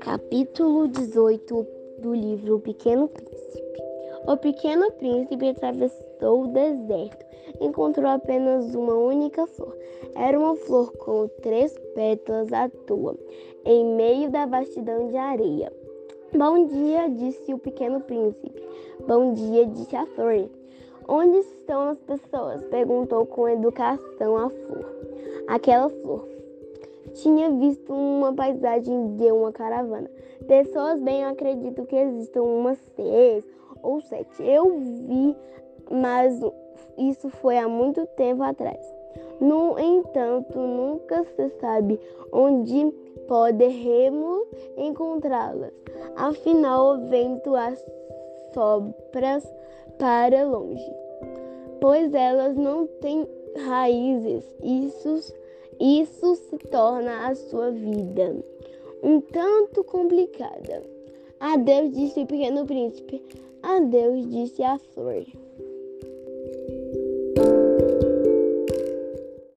Capítulo 18 do livro O Pequeno Príncipe. O pequeno príncipe atravessou o deserto. Encontrou apenas uma única flor. Era uma flor com três pétalas à toa, em meio da vastidão de areia. Bom dia, disse o pequeno príncipe. Bom dia, disse a flor. Onde estão as pessoas? perguntou com educação a flor. Aquela flor tinha visto uma paisagem de uma caravana. Pessoas bem, eu acredito que existam umas seis ou sete. Eu vi, mas isso foi há muito tempo atrás. No entanto, nunca se sabe onde poderemos encontrá-las. Afinal, o vento as sopra para longe, pois elas não têm raízes. Isso, isso se torna a sua vida um tanto complicada. Adeus, disse o pequeno príncipe. Adeus, disse a flor.